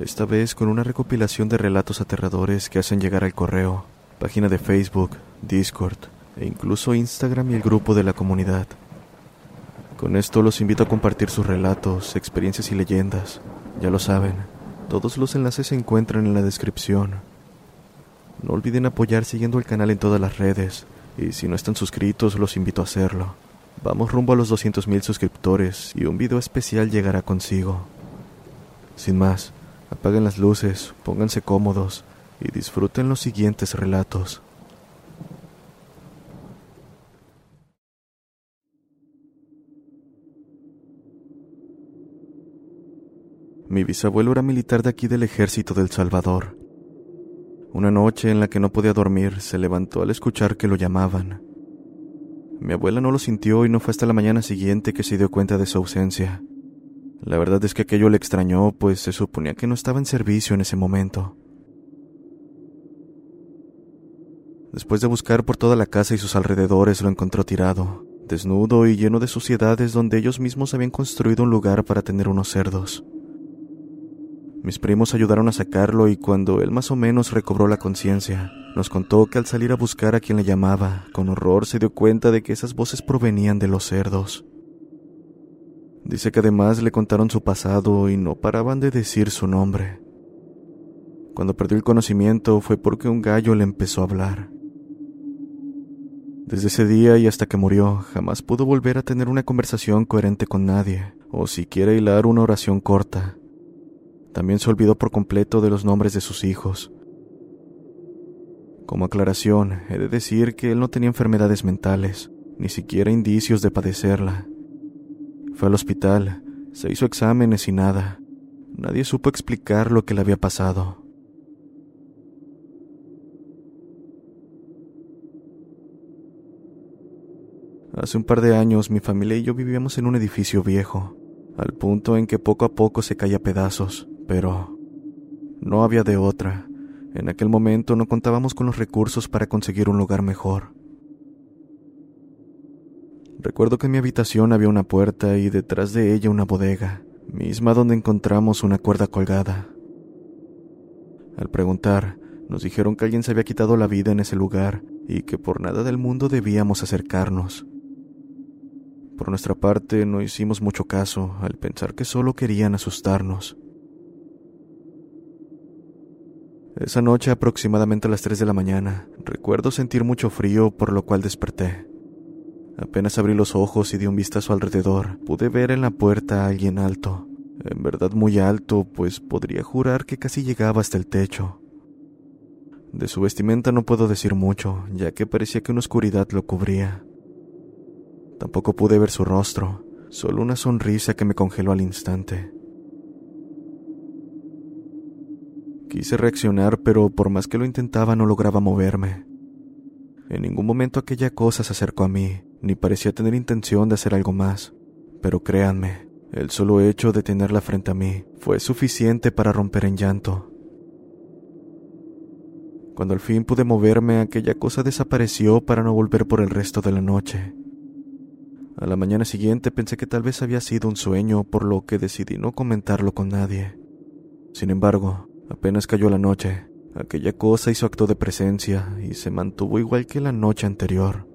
esta vez con una recopilación de relatos aterradores que hacen llegar al correo, página de Facebook, Discord e incluso Instagram y el grupo de la comunidad. Con esto los invito a compartir sus relatos, experiencias y leyendas. Ya lo saben, todos los enlaces se encuentran en la descripción. No olviden apoyar siguiendo el canal en todas las redes, y si no están suscritos los invito a hacerlo. Vamos rumbo a los 200.000 suscriptores y un video especial llegará consigo. Sin más, apaguen las luces, pónganse cómodos y disfruten los siguientes relatos. Mi bisabuelo era militar de aquí del ejército del Salvador. Una noche en la que no podía dormir, se levantó al escuchar que lo llamaban. Mi abuela no lo sintió y no fue hasta la mañana siguiente que se dio cuenta de su ausencia. La verdad es que aquello le extrañó, pues se suponía que no estaba en servicio en ese momento. Después de buscar por toda la casa y sus alrededores, lo encontró tirado, desnudo y lleno de suciedades donde ellos mismos habían construido un lugar para tener unos cerdos. Mis primos ayudaron a sacarlo y cuando él más o menos recobró la conciencia, nos contó que al salir a buscar a quien le llamaba, con horror se dio cuenta de que esas voces provenían de los cerdos. Dice que además le contaron su pasado y no paraban de decir su nombre. Cuando perdió el conocimiento fue porque un gallo le empezó a hablar. Desde ese día y hasta que murió, jamás pudo volver a tener una conversación coherente con nadie, o siquiera hilar una oración corta. También se olvidó por completo de los nombres de sus hijos. Como aclaración, he de decir que él no tenía enfermedades mentales, ni siquiera indicios de padecerla. Fue al hospital, se hizo exámenes y nada. Nadie supo explicar lo que le había pasado. Hace un par de años mi familia y yo vivíamos en un edificio viejo, al punto en que poco a poco se caía pedazos pero no había de otra. En aquel momento no contábamos con los recursos para conseguir un lugar mejor. Recuerdo que en mi habitación había una puerta y detrás de ella una bodega, misma donde encontramos una cuerda colgada. Al preguntar, nos dijeron que alguien se había quitado la vida en ese lugar y que por nada del mundo debíamos acercarnos. Por nuestra parte no hicimos mucho caso al pensar que solo querían asustarnos. Esa noche, aproximadamente a las 3 de la mañana, recuerdo sentir mucho frío, por lo cual desperté. Apenas abrí los ojos y di un vistazo alrededor, pude ver en la puerta a alguien alto, en verdad muy alto, pues podría jurar que casi llegaba hasta el techo. De su vestimenta no puedo decir mucho, ya que parecía que una oscuridad lo cubría. Tampoco pude ver su rostro, solo una sonrisa que me congeló al instante. Quise reaccionar, pero por más que lo intentaba no lograba moverme. En ningún momento aquella cosa se acercó a mí, ni parecía tener intención de hacer algo más. pero créanme, el solo hecho de tenerla frente a mí fue suficiente para romper en llanto. Cuando al fin pude moverme, aquella cosa desapareció para no volver por el resto de la noche. A la mañana siguiente pensé que tal vez había sido un sueño, por lo que decidí no comentarlo con nadie. Sin embargo, apenas cayó la noche, aquella cosa hizo acto de presencia y se mantuvo igual que la noche anterior.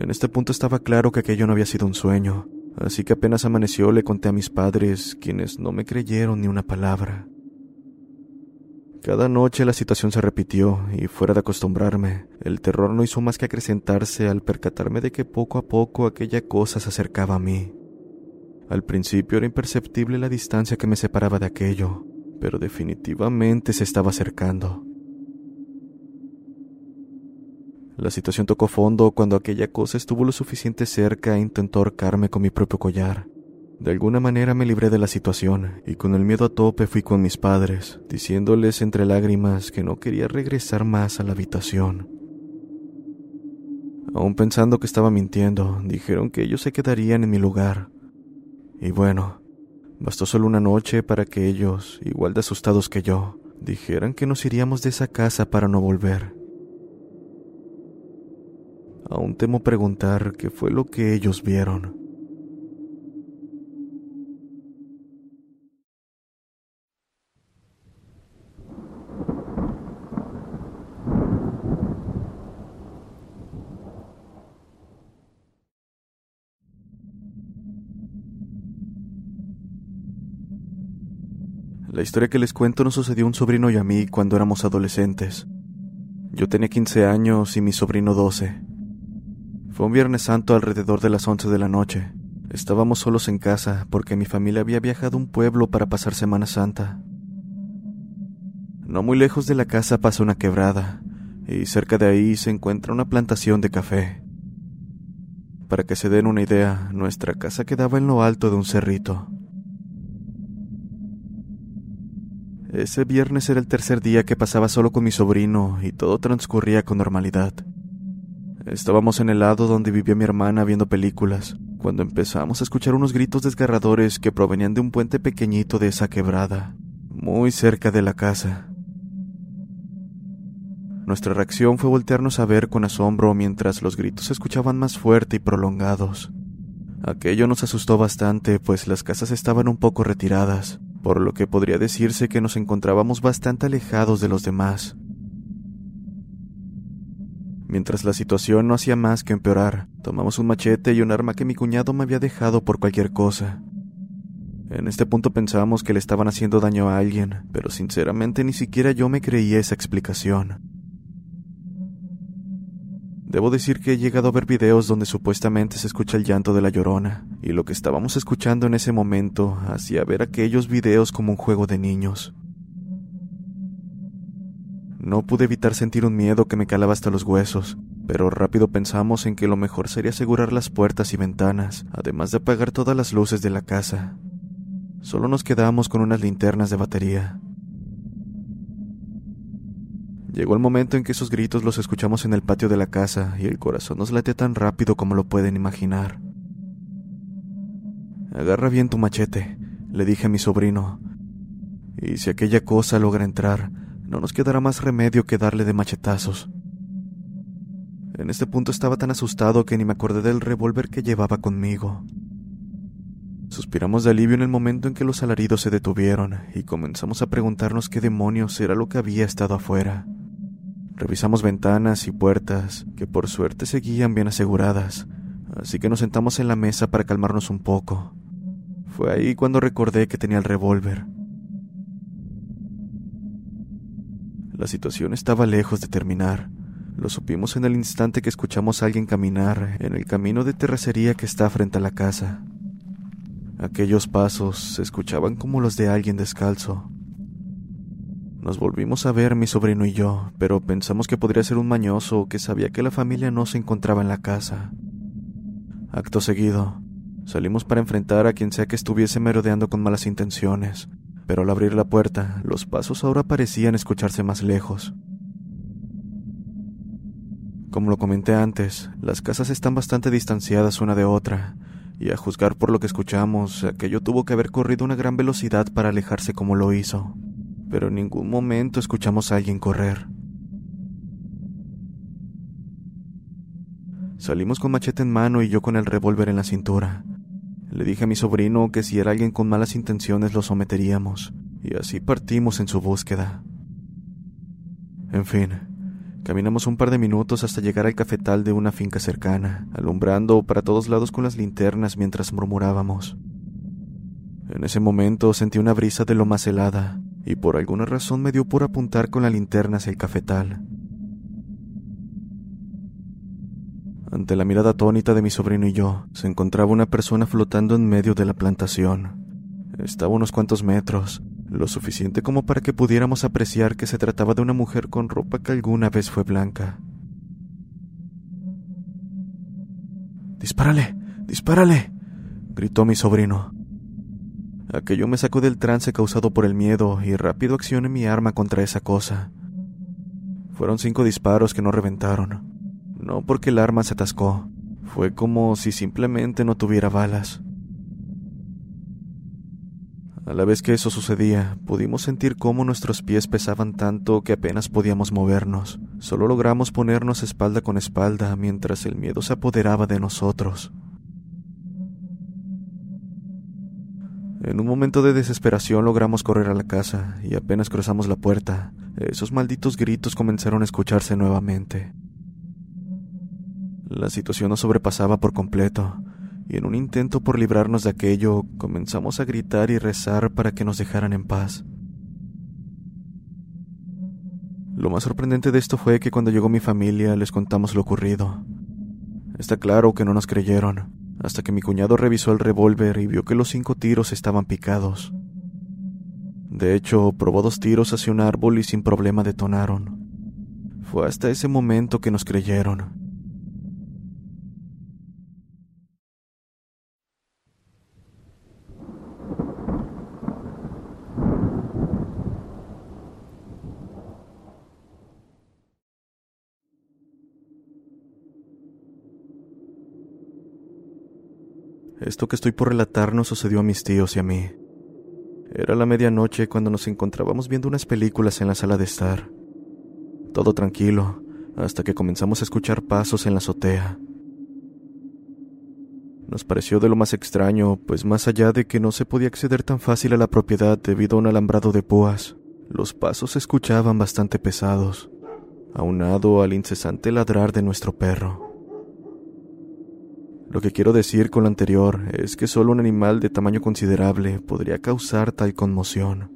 En este punto estaba claro que aquello no había sido un sueño, así que apenas amaneció le conté a mis padres, quienes no me creyeron ni una palabra. Cada noche la situación se repitió y fuera de acostumbrarme, el terror no hizo más que acrecentarse al percatarme de que poco a poco aquella cosa se acercaba a mí. Al principio era imperceptible la distancia que me separaba de aquello, pero definitivamente se estaba acercando. La situación tocó fondo cuando aquella cosa estuvo lo suficiente cerca e intentó ahorcarme con mi propio collar. De alguna manera me libré de la situación y con el miedo a tope fui con mis padres, diciéndoles entre lágrimas que no quería regresar más a la habitación. Aún pensando que estaba mintiendo, dijeron que ellos se quedarían en mi lugar. Y bueno, bastó solo una noche para que ellos, igual de asustados que yo, dijeran que nos iríamos de esa casa para no volver. Aún temo preguntar qué fue lo que ellos vieron. La historia que les cuento nos sucedió a un sobrino y a mí cuando éramos adolescentes. Yo tenía 15 años y mi sobrino 12. Fue un Viernes Santo alrededor de las 11 de la noche. Estábamos solos en casa porque mi familia había viajado a un pueblo para pasar Semana Santa. No muy lejos de la casa pasa una quebrada, y cerca de ahí se encuentra una plantación de café. Para que se den una idea, nuestra casa quedaba en lo alto de un cerrito. Ese viernes era el tercer día que pasaba solo con mi sobrino y todo transcurría con normalidad. Estábamos en el lado donde vivía mi hermana viendo películas, cuando empezamos a escuchar unos gritos desgarradores que provenían de un puente pequeñito de esa quebrada, muy cerca de la casa. Nuestra reacción fue voltearnos a ver con asombro mientras los gritos se escuchaban más fuerte y prolongados. Aquello nos asustó bastante, pues las casas estaban un poco retiradas, por lo que podría decirse que nos encontrábamos bastante alejados de los demás. Mientras la situación no hacía más que empeorar, tomamos un machete y un arma que mi cuñado me había dejado por cualquier cosa. En este punto pensábamos que le estaban haciendo daño a alguien, pero sinceramente ni siquiera yo me creía esa explicación. Debo decir que he llegado a ver videos donde supuestamente se escucha el llanto de la llorona, y lo que estábamos escuchando en ese momento hacía ver aquellos videos como un juego de niños. No pude evitar sentir un miedo que me calaba hasta los huesos, pero rápido pensamos en que lo mejor sería asegurar las puertas y ventanas, además de apagar todas las luces de la casa. Solo nos quedamos con unas linternas de batería. Llegó el momento en que esos gritos los escuchamos en el patio de la casa y el corazón nos late tan rápido como lo pueden imaginar. Agarra bien tu machete, le dije a mi sobrino, y si aquella cosa logra entrar, no nos quedará más remedio que darle de machetazos. En este punto estaba tan asustado que ni me acordé del revólver que llevaba conmigo. Suspiramos de alivio en el momento en que los alaridos se detuvieron y comenzamos a preguntarnos qué demonios era lo que había estado afuera. Revisamos ventanas y puertas, que por suerte seguían bien aseguradas, así que nos sentamos en la mesa para calmarnos un poco. Fue ahí cuando recordé que tenía el revólver. La situación estaba lejos de terminar. Lo supimos en el instante que escuchamos a alguien caminar en el camino de terracería que está frente a la casa. Aquellos pasos se escuchaban como los de alguien descalzo. Nos volvimos a ver mi sobrino y yo, pero pensamos que podría ser un mañoso que sabía que la familia no se encontraba en la casa. Acto seguido, salimos para enfrentar a quien sea que estuviese merodeando con malas intenciones, pero al abrir la puerta, los pasos ahora parecían escucharse más lejos. Como lo comenté antes, las casas están bastante distanciadas una de otra, y a juzgar por lo que escuchamos, aquello tuvo que haber corrido una gran velocidad para alejarse como lo hizo, pero en ningún momento escuchamos a alguien correr. Salimos con machete en mano y yo con el revólver en la cintura. Le dije a mi sobrino que si era alguien con malas intenciones lo someteríamos, y así partimos en su búsqueda. En fin, caminamos un par de minutos hasta llegar al cafetal de una finca cercana, alumbrando para todos lados con las linternas mientras murmurábamos. En ese momento sentí una brisa de lo más helada, y por alguna razón me dio por apuntar con la linterna hacia el cafetal. Ante la mirada atónita de mi sobrino y yo, se encontraba una persona flotando en medio de la plantación. Estaba unos cuantos metros, lo suficiente como para que pudiéramos apreciar que se trataba de una mujer con ropa que alguna vez fue blanca. ¡Dispárale! ¡Dispárale! gritó mi sobrino. Aquello me sacó del trance causado por el miedo y rápido accioné mi arma contra esa cosa. Fueron cinco disparos que no reventaron. No porque el arma se atascó, fue como si simplemente no tuviera balas. A la vez que eso sucedía, pudimos sentir cómo nuestros pies pesaban tanto que apenas podíamos movernos. Solo logramos ponernos espalda con espalda mientras el miedo se apoderaba de nosotros. En un momento de desesperación logramos correr a la casa y apenas cruzamos la puerta, esos malditos gritos comenzaron a escucharse nuevamente. La situación nos sobrepasaba por completo y en un intento por librarnos de aquello, comenzamos a gritar y rezar para que nos dejaran en paz. Lo más sorprendente de esto fue que cuando llegó mi familia les contamos lo ocurrido. Está claro que no nos creyeron, hasta que mi cuñado revisó el revólver y vio que los cinco tiros estaban picados. De hecho, probó dos tiros hacia un árbol y sin problema detonaron. Fue hasta ese momento que nos creyeron. Esto que estoy por relatar nos sucedió a mis tíos y a mí. Era la medianoche cuando nos encontrábamos viendo unas películas en la sala de estar. Todo tranquilo, hasta que comenzamos a escuchar pasos en la azotea. Nos pareció de lo más extraño, pues más allá de que no se podía acceder tan fácil a la propiedad debido a un alambrado de púas, los pasos se escuchaban bastante pesados, aunado al incesante ladrar de nuestro perro. Lo que quiero decir con lo anterior es que solo un animal de tamaño considerable podría causar tal conmoción.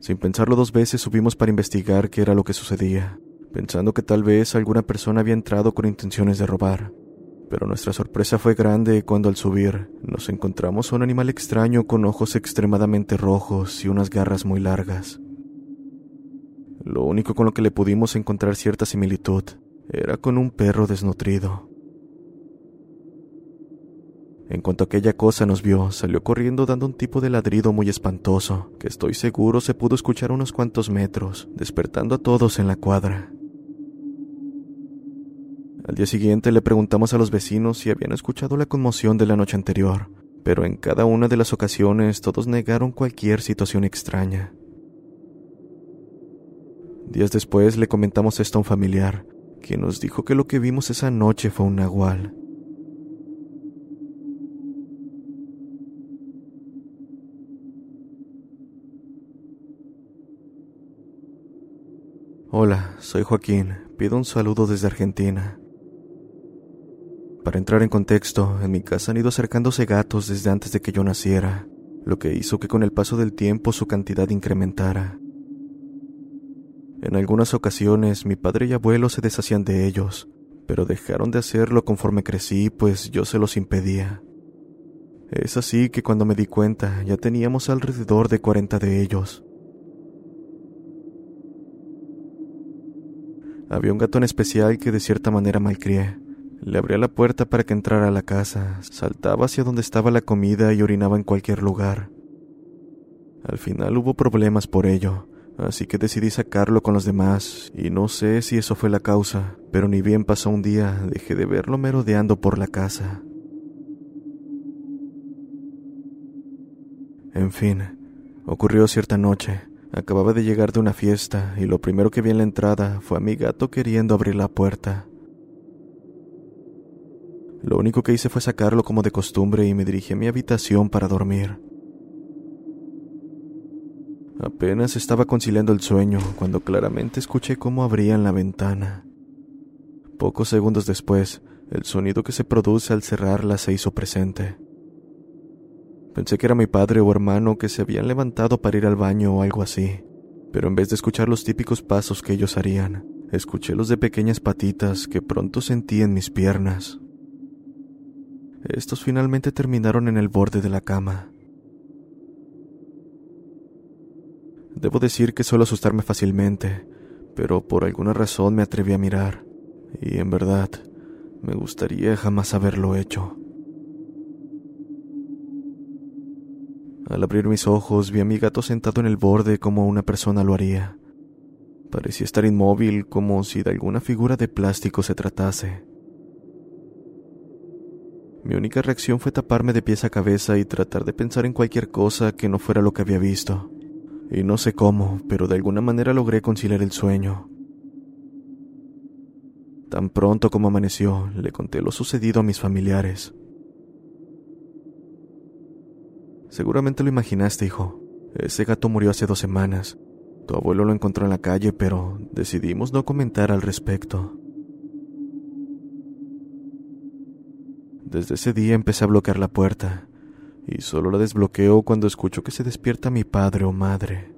Sin pensarlo dos veces subimos para investigar qué era lo que sucedía, pensando que tal vez alguna persona había entrado con intenciones de robar. Pero nuestra sorpresa fue grande cuando al subir nos encontramos a un animal extraño con ojos extremadamente rojos y unas garras muy largas. Lo único con lo que le pudimos encontrar cierta similitud era con un perro desnutrido. En cuanto aquella cosa nos vio, salió corriendo dando un tipo de ladrido muy espantoso, que estoy seguro se pudo escuchar unos cuantos metros, despertando a todos en la cuadra. Al día siguiente le preguntamos a los vecinos si habían escuchado la conmoción de la noche anterior, pero en cada una de las ocasiones todos negaron cualquier situación extraña. Días después le comentamos esto a un familiar, quien nos dijo que lo que vimos esa noche fue un nahual. Hola, soy Joaquín. Pido un saludo desde Argentina. Para entrar en contexto, en mi casa han ido acercándose gatos desde antes de que yo naciera, lo que hizo que con el paso del tiempo su cantidad incrementara. En algunas ocasiones mi padre y abuelo se deshacían de ellos, pero dejaron de hacerlo conforme crecí, pues yo se los impedía. Es así que cuando me di cuenta ya teníamos alrededor de 40 de ellos. Había un gato en especial que de cierta manera malcrié. Le abría la puerta para que entrara a la casa, saltaba hacia donde estaba la comida y orinaba en cualquier lugar. Al final hubo problemas por ello, así que decidí sacarlo con los demás, y no sé si eso fue la causa, pero ni bien pasó un día, dejé de verlo merodeando por la casa. En fin, ocurrió cierta noche. Acababa de llegar de una fiesta y lo primero que vi en la entrada fue a mi gato queriendo abrir la puerta. Lo único que hice fue sacarlo como de costumbre y me dirigí a mi habitación para dormir. Apenas estaba conciliando el sueño cuando claramente escuché cómo abrían la ventana. Pocos segundos después, el sonido que se produce al cerrarla se hizo presente. Pensé que era mi padre o hermano que se habían levantado para ir al baño o algo así, pero en vez de escuchar los típicos pasos que ellos harían, escuché los de pequeñas patitas que pronto sentí en mis piernas. Estos finalmente terminaron en el borde de la cama. Debo decir que suelo asustarme fácilmente, pero por alguna razón me atreví a mirar, y en verdad, me gustaría jamás haberlo hecho. Al abrir mis ojos vi a mi gato sentado en el borde como una persona lo haría. Parecía estar inmóvil como si de alguna figura de plástico se tratase. Mi única reacción fue taparme de pies a cabeza y tratar de pensar en cualquier cosa que no fuera lo que había visto y no sé cómo, pero de alguna manera logré conciliar el sueño. Tan pronto como amaneció, le conté lo sucedido a mis familiares. Seguramente lo imaginaste, hijo. Ese gato murió hace dos semanas. Tu abuelo lo encontró en la calle, pero decidimos no comentar al respecto. Desde ese día empecé a bloquear la puerta y solo la desbloqueo cuando escucho que se despierta mi padre o madre.